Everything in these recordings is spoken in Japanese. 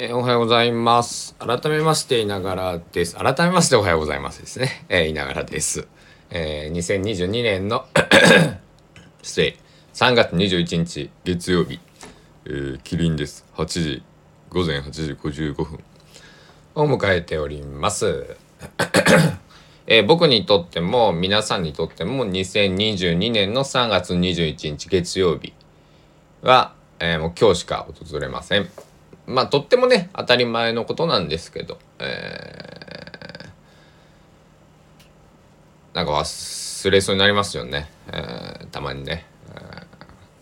えーおはようございます。改めまして、いながらです。改めまして、おはようございますですね。えーいながらです。えー2022年の、失礼、3月21日、月曜日、えー、キリンです。8時、午前8時55分を迎えております。えー僕にとっても、皆さんにとっても、2022年の3月21日、月曜日は、えーもう今日しか訪れません。まあとってもね当たり前のことなんですけど、えーなんか忘れそうになりますよね、えーたまにね、えー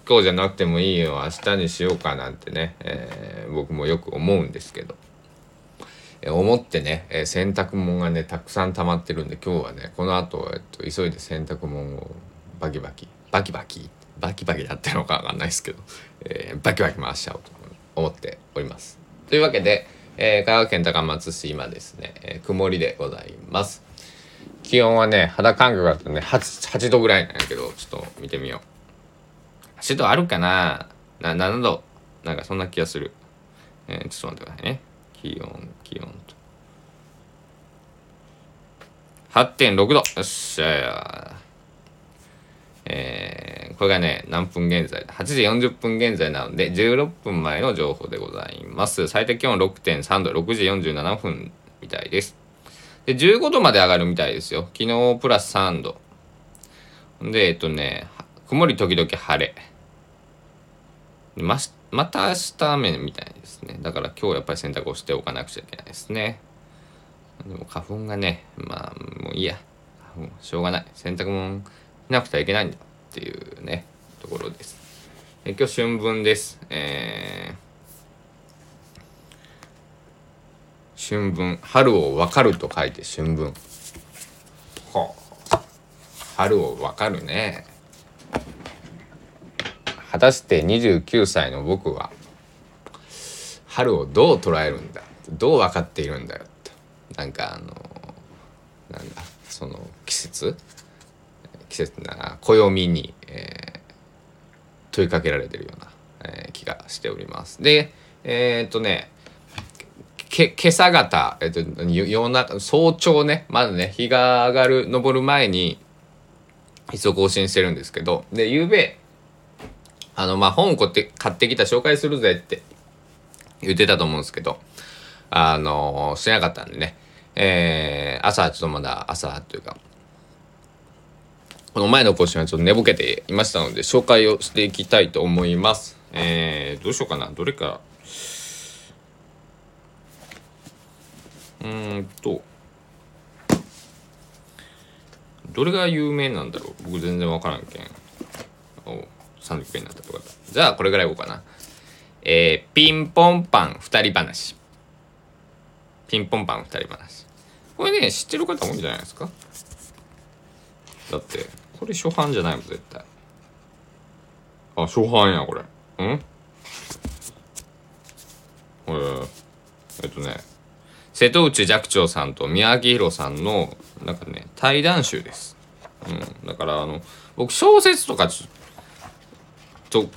今日じゃなくてもいいよ明日にしようかなんてね、えー僕もよく思うんですけど、えー思ってね、えー洗濯物がねたくさん溜まってるんで今日はねこの後、えっと急いで洗濯物をバキバキバキバキバキバキやってのかわかんないですけど、えーバキバキ回しちゃおうと思っております。というわけで、えー香川県高松市今ですね、えー曇りでございます。気温はね肌感覚だとね 8, 8度ぐらいなんやけどちょっと見てみよう。8度あるかな？な7度なんかそんな気がする。えーちょっと待ってくださいね。気温気温と。8.6度よっしゃーえーこれがね、何分現在 ?8 時40分現在なので、16分前の情報でございます。最低気温6.3度、6時47分みたいです。で、15度まで上がるみたいですよ。昨日プラス3度。で、えっとね、曇り時々晴れ。ままた明日雨みたいですね。だから今日やっぱり洗濯をしておかなくちゃいけないですね。でも花粉がね、まあもういいや。花粉しょうがない。洗濯物なくてはいけないんだっていうね、ところです。え今日春分です。えー、春分。春を分かると書いて春分。はあ、春を分かるね。果たして29歳の僕は春をどう捉えるんだ？どう分かっているんだよとなんかあのなんだ？その季節？季節な暦に、えー問いかけられてるような、えー気がしております。でえーっとねけ今朝方、えっと、夜中早朝ねまだね日が上がる昇る前にいつを更新してるんですけどで夕べあのまあ本買って買ってきた紹介するぜって言ってたと思うんですけどあのしてなかったんでねえー朝ちょっとまだ朝というかこの前の更新はちょっと寝ぼけていましたので紹介をしていきたいと思います。えー、どうしようかな。どれか。らうーんと。どれが有名なんだろう。僕全然わからんけん。お30分になった。とかじゃあこれぐらいいこうかな。えー、ピンポンパン二人話。ピンポンパン二人話。これね知ってる方多いんじゃないですか。だって。これ初版じゃないもん絶対。あ初版やこれ。うん？えー、えっとね。瀬戸内寂聴さんと宮城宏さんのなんかね対談集です、うん、だからあの僕小説とかちょと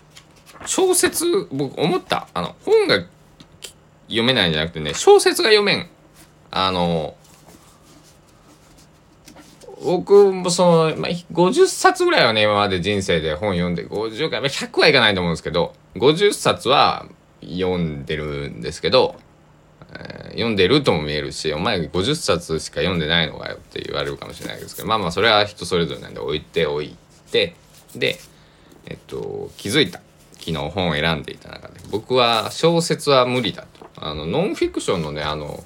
小説僕思った。あの本が読めないんじゃなくてね小説が読めん。あの僕もその、まあ、50冊ぐらいはね今まで人生で本読んで50回、まあ、100はいかないと思うんですけど50冊は読んでるんですけど、えー読んでるとも見えるしお前50冊しか読んでないのかよって言われるかもしれないですけどまあまあそれは人それぞれなんで置いておいてでえっと気づいた。昨日本を選んでいた中で。僕は小説は無理だと。あのノンフィクションのねあの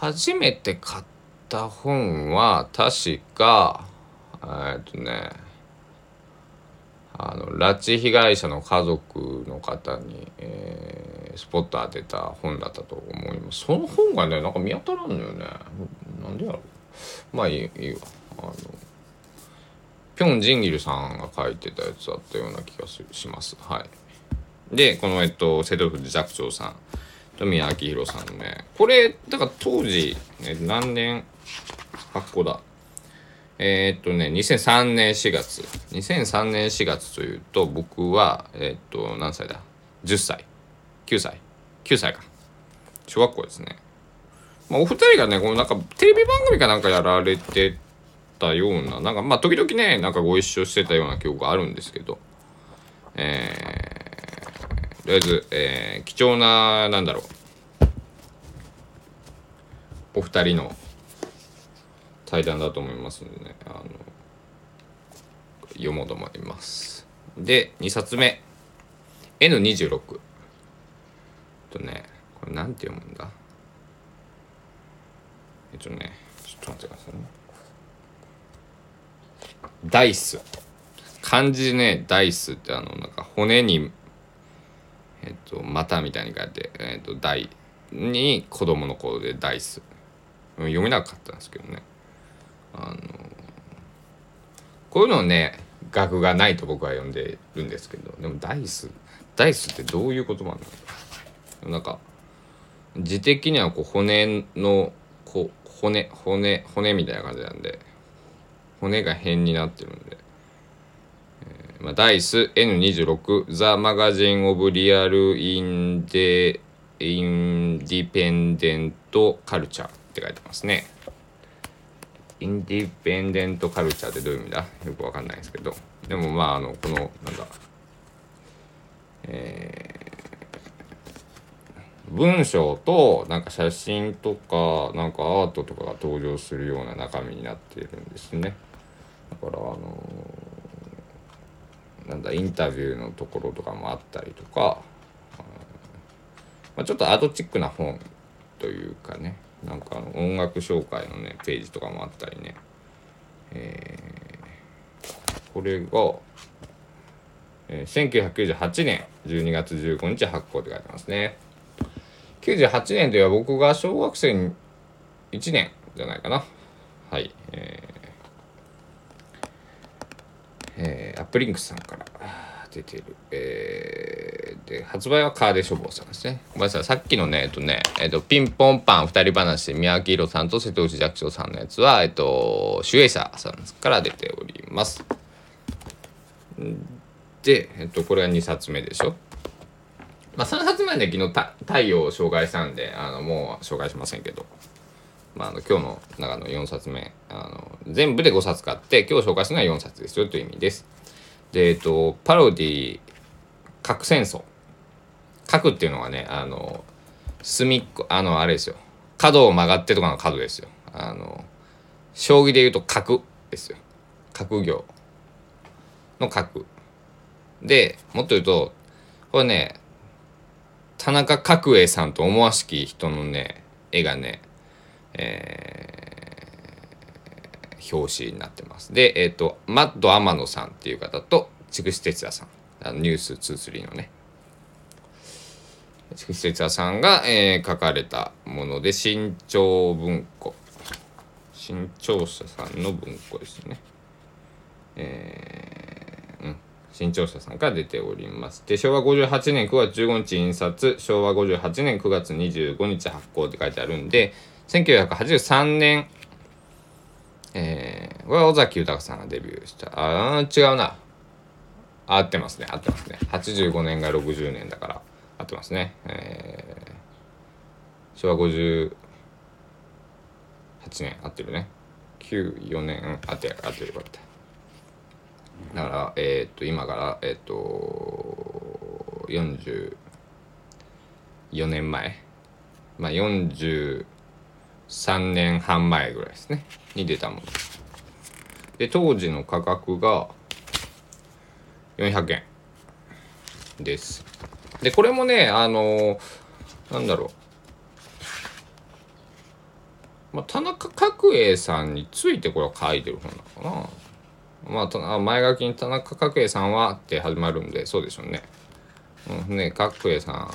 初めて買ったた本は確かえっとねあの拉致被害者の家族の方に、えースポット当てた本だったと思います。その本がねなんか見当たらんのよね。なんでやろう。まあいいいいわあのピョン・ジンギルさんが書いてたやつだったような気がします。はい。でこのえっと瀬戸内寂聴さんと宮城宏さんのねこれだから当時、ね、何年発行だ。えーっとね2003年4月。2003年4月というと僕はえーっと何歳だ？10歳。9歳。9歳か。小学校ですね。まあ、お二人がね、このなんかテレビ番組かなんかやられてたような、なんかまあ時々ね、なんかご一緒してたような記憶があるんですけど、えー、とりあえず、えー、貴重な、なんだろう、お二人の対談だと思いますのでね、あの、読もうと思います。で、2冊目、N26。とね、これなんて読むんだ？えっとね、ちょっと待ってくださいね。ダイス。漢字ね、ダイスってあの、なんか骨に、えっと、股みたいに書いて、えっと、ダイに子供の頃でダイス。読めなかったんですけどね。あの、こういうのをね、額がないと僕は読んでるんですけど、でもダイス、ダイスってどういう言葉なんなんか、字的にはこう骨のこう骨骨骨みたいな感じなんで骨が辺になってるんで、えーまあ、ダイス N26 ザ・マガジン・オブ・リアル・インデ・インディペンデント・カルチャーって書いてますね。インディペンデント・カルチャーってどういう意味だ？よくわかんないですけど。でもまああのこのなんだ。えー文章となんか写真とかなんかアートとかが登場するような中身になっているんですね。だからあのー、なんだインタビューのところとかもあったりとか、まあ、ちょっとアートチックな本というかね。なんか音楽紹介のねページとかもあったりね、えー、これが、えー、1998年12月15日発行って書いてますね。98年では僕が小学生に1年じゃないかな。はい。えー、えー、アップリンクスさんから出てる。えー、で、発売はカーデ書房さんですね。ごめんなさい。さっきのね、えっとね、えっと、ピンポンパン二人話、宮脇宏さんと瀬戸内寂聴さんのやつは、えっと、シュエイサーさんから出ております。で、えっと、これが2冊目でしょ。まあ、3冊目で昨日た太陽を紹介したんであのもう紹介しませんけど、まあ、あの今日の中の4冊目あの全部で5冊買って今日紹介するのは4冊ですよという意味です。でえっとパロディ核戦争核っていうのはねあの隅っこあのあれですよ角を曲がってとかの角ですよあの将棋で言うと角ですよ角行の角でもっと言うとこれね田中角栄さんと思わしき人のね絵がね、えー、表紙になってます。で、えっ、ー、と、マッド天野さんっていう方と、筑紫哲也さん。あのニュース23のね。筑紫哲也さんが、えー、書かれたもので、新潮文庫。新潮社さんの文庫ですね。えー新潮社さんから出ております。で、昭和58年9月15日印刷、昭和58年9月25日発行って書いてあるんで、1983年、えー、尾崎豊さんがデビューした。あー、違うな。合ってますね、合ってますね。85年が60年だから、ってますね。えー、昭和58年、合ってるね。9、4年、合ってる、合ってる、よかった。だから、えっ、と、今から、えっ、と、44年前、まあ、43年半前ぐらいですね、に出たもの。で、当時の価格が400円です。で、これもね、あのなんだろう。まあ、田中角栄さんについてこれは書いてる本なのかな。まあ、前書きに田中角栄さんはって始まるんでそうでしょうね。うん、ね角栄さ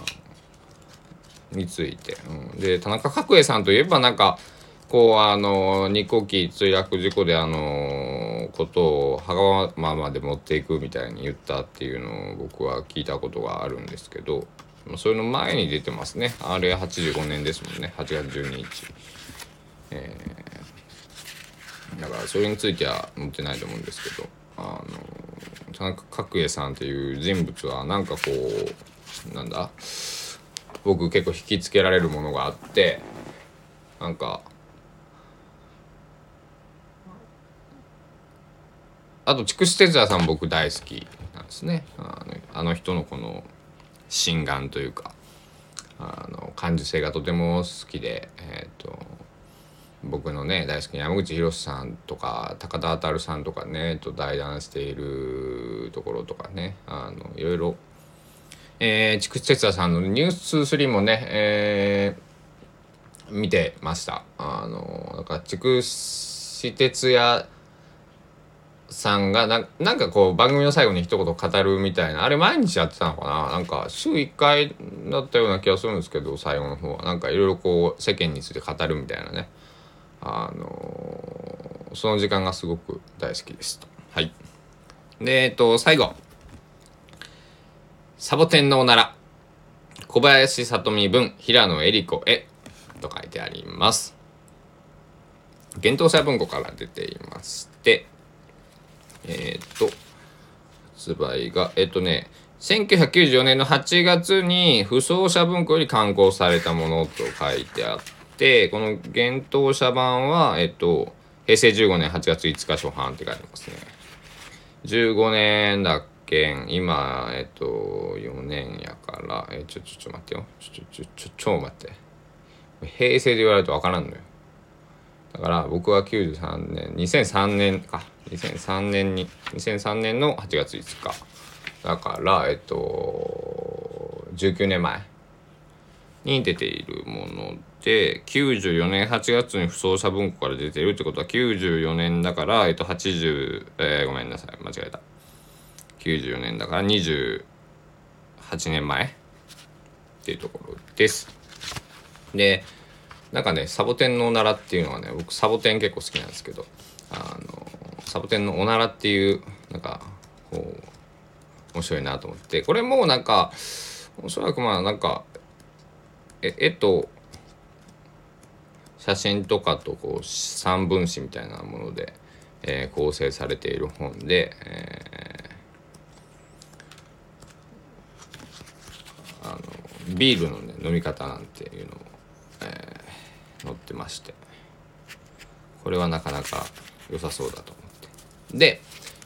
んについて、うん、で田中角栄さんといえばなんかこうあの日航機墜落事故であのことを墓場まで持っていくみたいに言ったっていうのを僕は聞いたことがあるんですけどそれの前に出てますね。あれ85年ですもんね。8月12日。えーだからそれについては載ってないと思うんですけどあの田中角栄さんっていう人物はなんかこうなんだ？僕結構引きつけられるものがあってなんかあと筑紫哲也さん僕大好きなんですね。あのあの人のこの心眼というかあの感受性がとても好きでえっ、と僕のね大好きな山口博さんとか高田渉さんとかねと対談しているところとかねあのいろいろえー、筑紫哲也さんの「ニュース3もね、えー、見てました。あのだから筑紫哲也さんがななんかこう番組の最後に一言語るみたいなあれ毎日やってたのかな？なんか週1回だったような気がするんですけど最後の方は。なんかいろいろこう世間について語るみたいなね。あのー、その時間がすごく大好きですと。はい。でえっと最後。サボテンのおなら。小林聡美文平野恵里子へ。と書いてあります。幻冬者文庫から出ていまして。えー、っと、発売が、えっとね、1994年の8月に、不走者文庫より刊行されたものと書いてあって、この幻冬者版は、えっと、平成15年8月5日初版って書いてますね。15年だっけん今、えっと、4年やから、え、ちょ、ちょ、ちょ、待ってよ。ちょ、ちょ、ちょ、ちょ、待って。平成で言われるとわからんのよ。だから僕は93年2003年か。2003年に2003年の8月5日。だからえっと19年前に出ているもので94年8月に不走者文庫から出てるってことは94年だからえっと80えー、ごめんなさい。間違えた。94年だから28年前っていうところです。でなんかねサボテンのおならっていうのはね僕サボテン結構好きなんですけどあのサボテンのおならっていうなんかこう面白いなと思って。これもなんかおそらくまあなんかえ絵と写真とかとこう三分子みたいなもので、えー、構成されている本で、えー、あのビールの、ね、飲み方なんていうのを、えー、ってまして。これはなかなか良さそうだと思って。で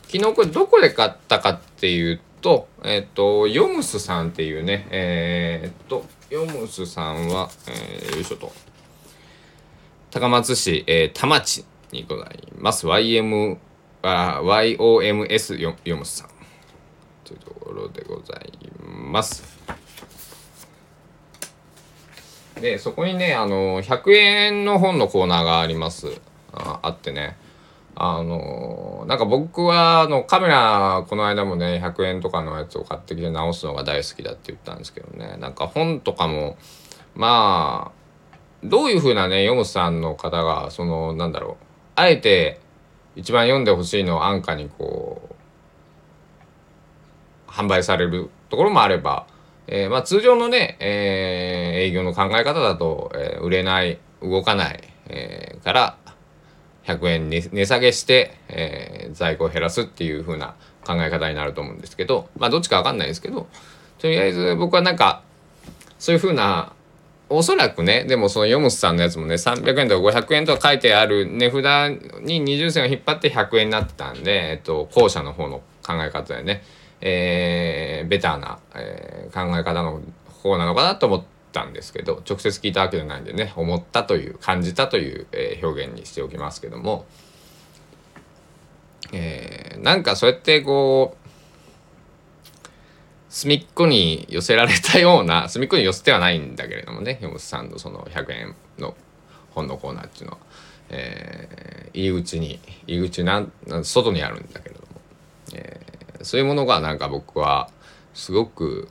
昨日これどこで買ったかっていうとえっ、ー、とヨムスさんっていうねえっ、とヨムスさんは、えー、よいしょと。高松市、えー、田町にございます。YM あ YOMS ヨヨムスさん。というところでございます。でそこにねあの100円の本のコーナーがあります。ああってね。あのなんか僕はあのカメラこの間もね100円とかのやつを買ってきて直すのが大好きだって言ったんですけどね。なんか本とかもまあどういうふうなねヨムさんの方がそのなんだろう。あえて一番読んでほしいのを安価にこう販売されるところもあれば、えー、まあ通常のね、えー、営業の考え方だと、えー、売れない動かない、えー、から100円値下げして、えー、在庫を減らすっていう風な考え方になると思うんですけどまあどっちか分かんないですけどとりあえず僕はなんかそういう風なおそらくねでもそのヨムスさんのやつもね300円とか500円とか書いてある値札に20銭を引っ張って100円になってたんで、えっと、後者の方の考え方でね、えー、ベターな、えー、考え方の方なのかなと思っ。たんですけど直接聞いたわけじゃないんでね思ったという感じたという、えー、表現にしておきますけども、えー、なんかそうやってこう隅っこに寄せられたような隅っこに寄せてはないんだけれどもね山本さんのその100円の本のコーナーっていうのは、えー、入り口に入り口なん外にあるんだけど、そういうものがなんか僕はすごく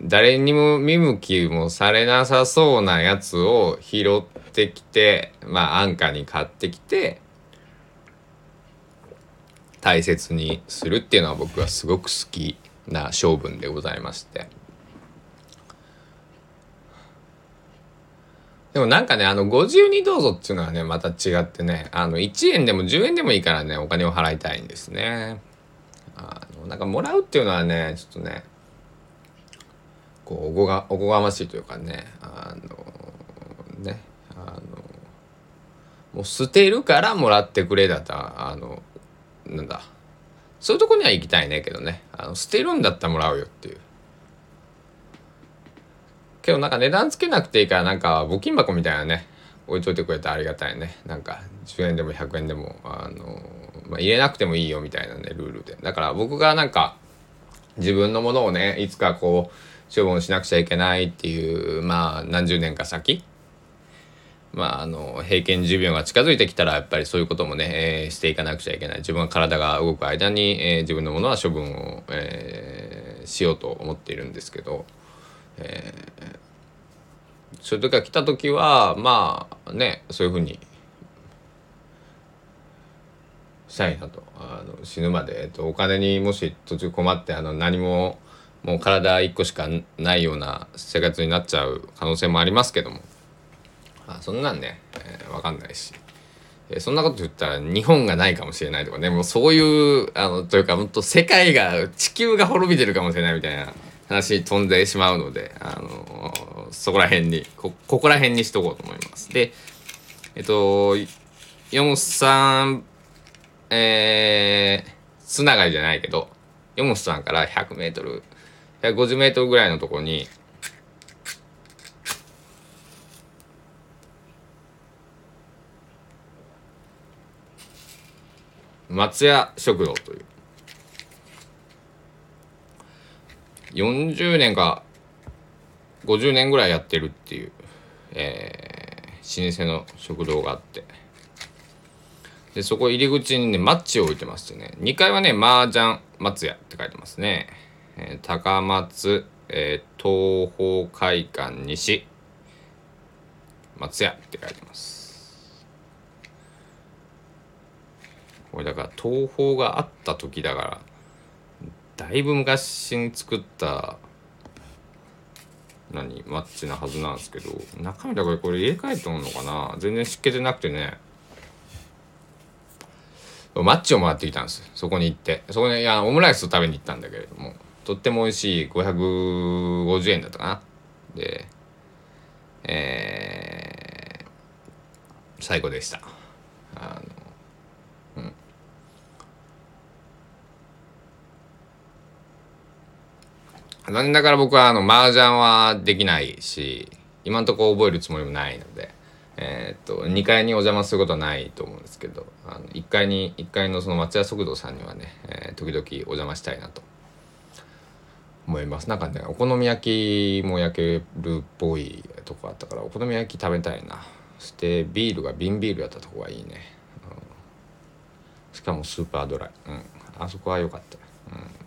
誰にも見向きもされなさそうなやつを拾ってきてまあ安価に買ってきて大切にするっていうのは僕はすごく好きな性分でございまして。でもなんかねあのご自由にどうぞっていうのはねまた違ってねあの1円でも10円でもいいからねお金を払いたいんですね。あのなんかもらうっていうのはねちょっとねこうおこがおこがましいというかねあのねあのもう捨てるからもらってくれだったらあのなんだそういうとこには行きたいねけどね。あの捨てるんだったらもらうよっていう。けどなんか値段つけなくていいからなんか募金箱みたいなね置いといてくれたらありがたいね。なんか10円でも100円でもあの、まあ、入れなくてもいいよみたいなねルールで。だから僕がなんか自分のものをねいつかこう処分しなくちゃいけないっていうまあ何十年か先。まあ、あの平均寿命が近づいてきたらやっぱりそういうこともね、えー、していかなくちゃいけない。自分は体が動く間に、えー、自分のものは処分を、えー、しようと思っているんですけど、えー、そういう時が来た時はまあねそういうふうにしたいなと。あの死ぬまで、えっと、お金にもし途中困ってあの何ももう体1個しかないような生活になっちゃう可能性もありますけども。あそんなんね、えー、分かんないし、え、そんなこと言ったら日本がないかもしれないとかね。もうそういうあのというか本当世界が地球が滅びてるかもしれないみたいな話に飛んでしまうので、あのそこら辺にこここら辺にしとこうと思います。でえっと4さんえー、つながりじゃないけどヨモスさんから 100m150 m ぐらいのところに松屋食堂という40年か50年ぐらいやってるっていう、えー、老舗の食堂があって。でそこ入り口にねマッチを置いてましてね。2階はね麻雀松屋って書いてますね、えー、高松、えー、東方会館西松屋って書いてます。これだから東宝があった時だからだいぶ昔に作った何マッチなはずなんですけど中身だからこれ入れ替えてんのかな？全然湿気てなくてね。マッチをもらってきたんです。そこに行って。そこにいやオムライスを食べに行ったんだけれども。とっても美味しい。550円だったかな。でえー、最高でした。あの残念ながら僕はあの麻雀はできないし今んとこ覚えるつもりもないので、えー、っと2階にお邪魔することはないと思うんですけどあの1階に1階のその松屋食堂さんにはね、えー、時々お邪魔したいなと。思います。なんかねお好み焼きも焼けるっぽいとこあったからお好み焼き食べたいな。そしてビールが瓶ビールやったとこがいいね、うん、しかもスーパードライ、うん、あそこは良かった、うん。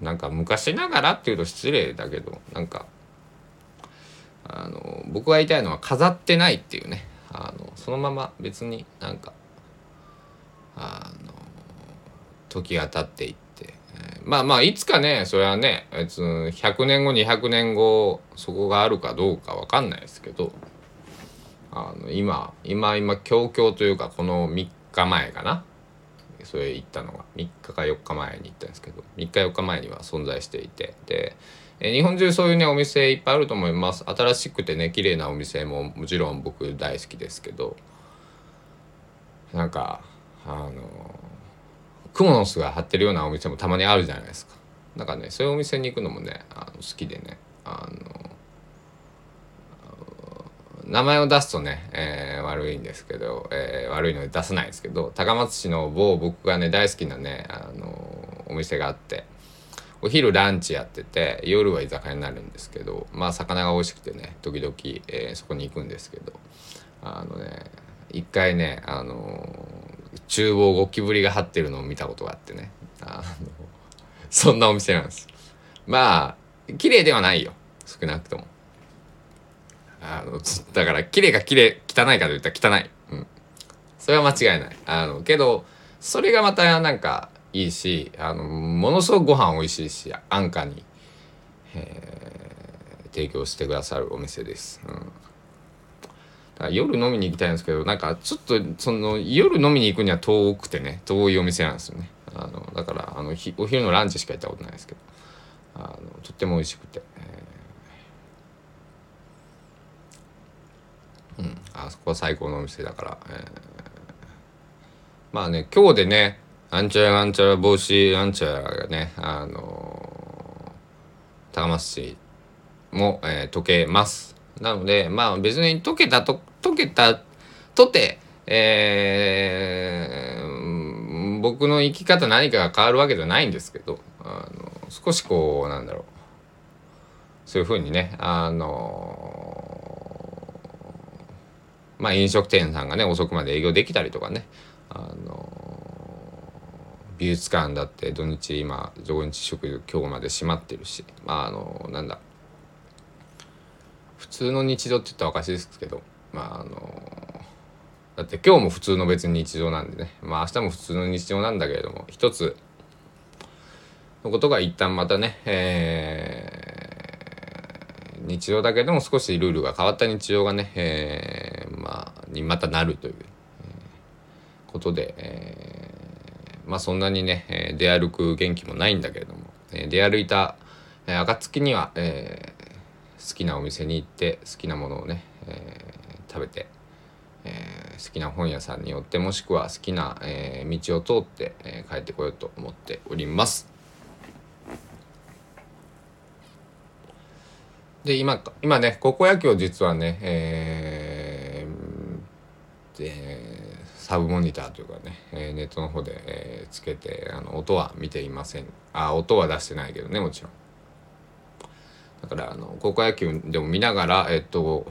なんか昔ながらっていうと失礼だけどなんかあの僕が言いたいのは飾ってないっていうね。あのそのまま別になんかあの時が経っていって、えー、まあまあいつかねそれはね別に100年後200年後そこがあるかどうか分かんないですけどあの今今今強々というかこの3日前かな。それ行ったのが。3日か4日前に行ったんですけど。3日4日前には存在していて。で日本中そういうねお店いっぱいあると思います。新しくてね綺麗なお店ももちろん僕大好きですけど。なんかあのクモの巣が張ってるようなお店もたまにあるじゃないですか。なんかねそういうお店に行くのもねあの好きでね。あの名前を出すとね、えー、悪いんですけど、えー、悪いので出さないですけど高松市の某僕がね大好きなね、あのお店があってお昼ランチやってて夜は居酒屋になるんですけどまあ魚が美味しくてね時々、えー、そこに行くんですけどあのね一回ねあの厨房ゴキブリが張ってるのを見たことがあってねあのそんなお店なんです。まあ綺麗ではないよ少なくとも。あのだから綺麗か綺麗汚いかと言ったら汚い、うん、それは間違いない。あのけどそれがまたなんかいいしあのものすごくご飯美味しいし安価に、えー、提供してくださるお店です、うん、から夜飲みに行きたいんですけどなんかちょっとその夜飲みに行くには遠くてね遠いお店なんですよね。あのだからあのひお昼のランチしか行ったことないですけどあのとっても美味しくて、えーうん。あそこは最高のお店だから、えー。まあね今日でねあんちゃらあんちゃら帽子あんちゃらがねあのー高松市も、えー溶けます。なのでまあ別に溶けたと溶けたとてえー僕の生き方何かが変わるわけじゃないんですけどあの少しこうなんだろう。そういうふうにねあのまあ飲食店さんがね遅くまで営業できたりとかね。あの美術館だって土日今土日祝今日まで閉まってるし。まああのなんだ。普通の日常って言ったらおかしいですけど。まああのだって今日も普通の別に日常なんでね。まあ明日も普通の日常なんだけれども一つのことが一旦またね、えー日常だけでも少しルールが変わった日常がね、えーにまたなるという、えーことで、えーまあそんなにね、えー出歩く元気もないんだけれども、えー出歩いた、えー暁には、えー好きなお店に行って好きなものをね、えー食べて、えー好きな本屋さんに寄ってもしくは好きな、えー道を通って、えー帰ってこようと思っております。で今今ね高校野球を実はね、えーサブモニターというかね、えーネットの方で、えーつけてあの音は見ていません。あ音は出してないけどねもちろん。だからあの高校野球でも見ながらえっと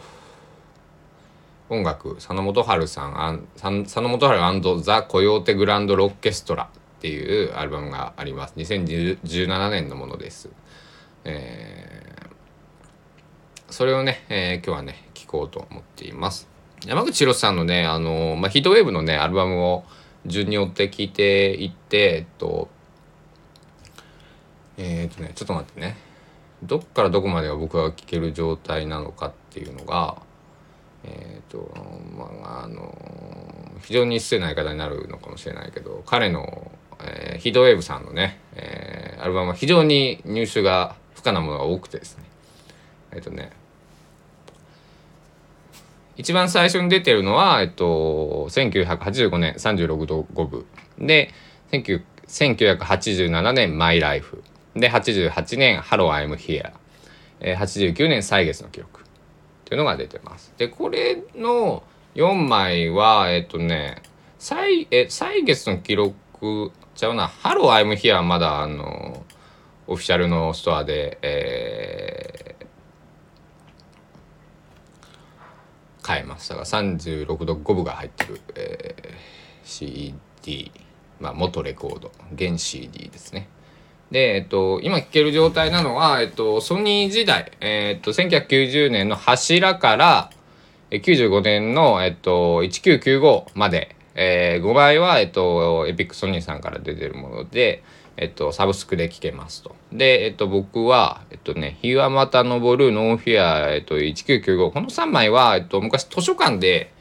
音楽佐野元春さんあんさ佐野元春ザ・コヨーテ・グランド・ロッケストラっていうアルバムがあります。2017年のものです。えーそれをね、えー今日はね聴こうと思っています。山口博さんのねあの、まあ、ヒートウェーブのねアルバムを順に追って聴いていってえっとえー、っとねちょっと待ってね。どっからどこまでが僕が聴ける状態なのかっていうのがえー、とまああの非常に失礼な言い方になるのかもしれないけど彼の、えーヒートウェーブさんのね、えーアルバムは非常に入手が不可なものが多くてですね。えっ、とね一番最初に出てるのは、えっと、1985年36度5分。で1987年「マイ・ライフ」で88年「 Hello I'm Here」えー89年「歳月の記録」っていうのが出てます。でこれの4枚はえっとね歳え歳月の記録ちゃうな「ハロー・アイム・ヒア」はまだあのオフィシャルのストアで、えー買えますだから36度5分が入ってる、えー CD まあ元レコード現 CD ですね。で、えっと、今聴ける状態なのは、えっと、ソニー時代、えっと、1990年の柱から、95年の、えっと、1995まで、え5枚は、えっと、エピックソニーさんから出てるもので、えっと、サブスクで聴けますと。で、えっと、僕は、えっとね、日はまた昇る、ノーフィア、えっと、1995。この3枚は、えっと、昔図書館で、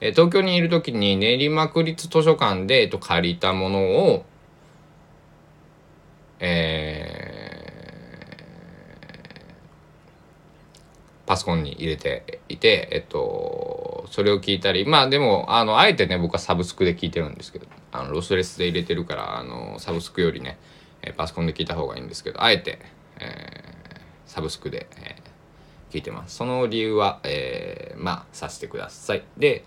え東京にいる時に練馬区立図書館で、えっと、借りたものを、えーパソコンに入れていて、えっと、それを聞いたり、まあでも、あの、あえてね、僕はサブスクで聞いてるんですけど、あの、ロスレスで入れてるから、あの、サブスクよりね、えーパソコンで聞いた方がいいんですけど、あえて、えーサブスクで、えー聞いてます。その理由は、えーまあ、させてください。で、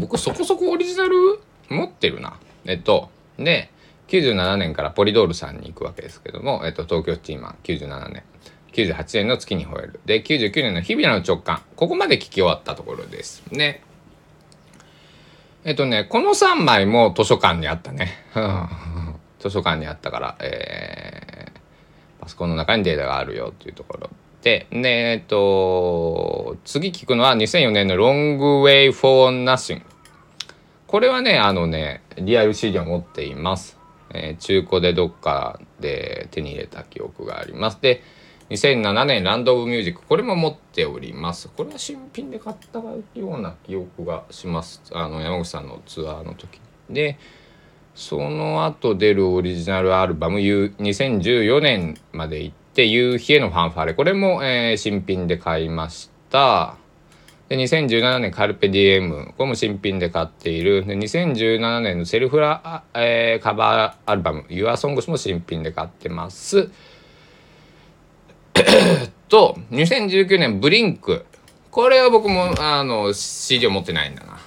僕そこそこオリジナル？持ってるな。えっと、で、97年からポリドールさんに行くわけですけども、えっと、東京チーマー97年。98年の月に吠える。で、99年の日々の直感。ここまで聞き終わったところです。で、えっとね、この3枚も図書館にあったね。図書館にあったから、えーパソコンの中にデータがあるよっていうところで、で、えっと、次聞くのは2004年の Long Way for Nothing。これはね、あのね、リアル CD を持っています。えー中古でどっかで手に入れた記憶があります。で、2007年ランド・オブ・ミュージック。これも持っております。これは新品で買ったような記憶がします。あの山口さんのツアーの時でその後出るオリジナルアルバム2014年まで行って夕日へのファンファーレ。これも、えー、新品で買いました。で2017年カルペディエム。これも新品で買っている。で2017年のセルフラ、えー、カバーアルバム「YourSongs」も新品で買ってます。と2019年ブリンク。これは僕もあの CD を持ってないんだな。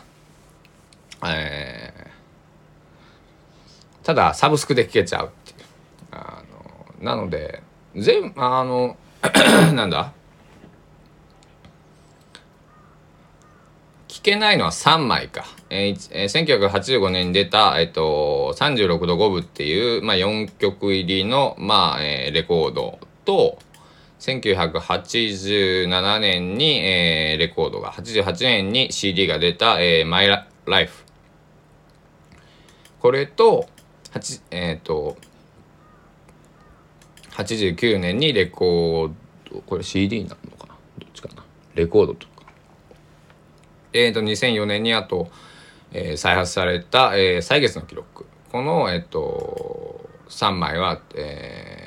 えー、ただサブスクで聴けちゃうっていう。あのなので全あの なんだ？聞けないのは3枚か。えーえー、1985年に出た、えっ、ー、と、36度5分っていう、まあ、4曲入りの、まあ、えー、レコードと、1987年に、えー、レコードが、88年に CD が出た、えー、マイライフ。これと、8えっ、ー、と、89年にレコード、これ CD になるのかな？どっちかな？レコードとか。えっ、ー、と、2004年にあと、えー、再発された、えー、歳月の記録。この、えっ、ー、と、3枚は、えー、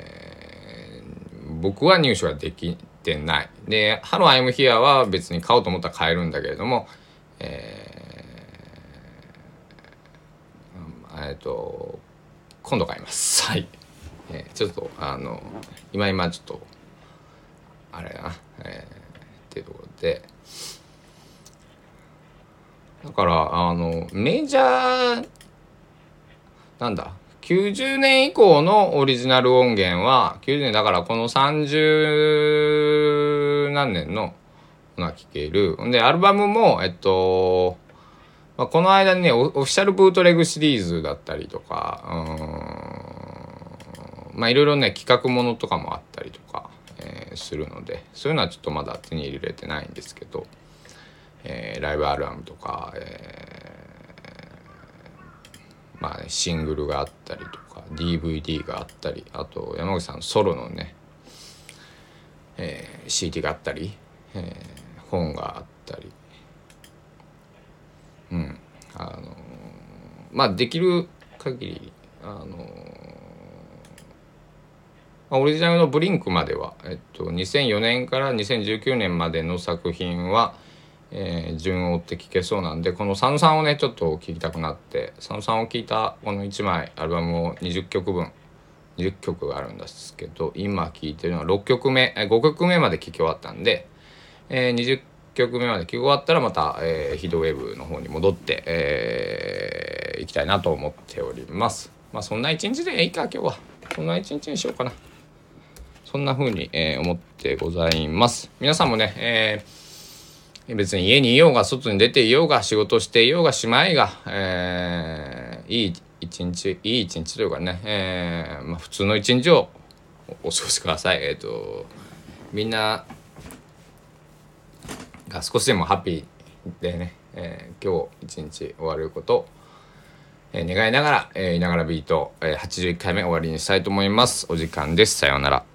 僕は入手はできてない。で、 Hello I'm Here は別に買おうと思ったら買えるんだけれども、えー、えっ、と、今度買います。はい。えー、ちょっとあの今今ちょっとあれな、えー、っていうところでだからあのメジャーなんだ？90年以降のオリジナル音源は90年だからこの30何年のが聴ける。でアルバムもえっと、まあ、この間にねオフィシャルブートレグシリーズだったりとかうんまあいろいろね企画ものとかもあったりとか、えー、するのでそういうのはちょっとまだ手に入れれてないんですけど、えー、ライブアルバムとか、えー、まあ、ね、シングルがあったりとか DVD があったりあと山口さんソロのね、えー、CD があったり、えー、本があったり。うん。あのまあできる限りあのまあ、オリジナルの「ブリンク」までは、えっと、2004年から2019年までの作品は、えー、順を追って聴けそうなんでこの佐野さんをねちょっと聴きたくなって佐野さんを聴いたこの1枚アルバムを20曲分20曲があるんですけど今聴いてるのは6曲目5曲目まで聴き終わったんで、えー、20曲目まで聴き終わったらまた、えー、ヒドウェーブの方に戻って、えー、行きたいなと思っております。まあそんな一日でいいか今日は。そんな一日にしようかな。そんな風に、えー、思ってございます。皆さんもね、えー、別に家にいようが、外に出ていようが、仕事していようが、しまいが、えー、いい一日、いい一日というかね、えー、まあ、普通の一日をお過ごしください。えっ、ー、と、みんなが少しでもハッピーでね、えー、今日一日終わることを、え、願いながら、えー、いながらビート、えー、81回目終わりにしたいと思います。お時間です。さようなら。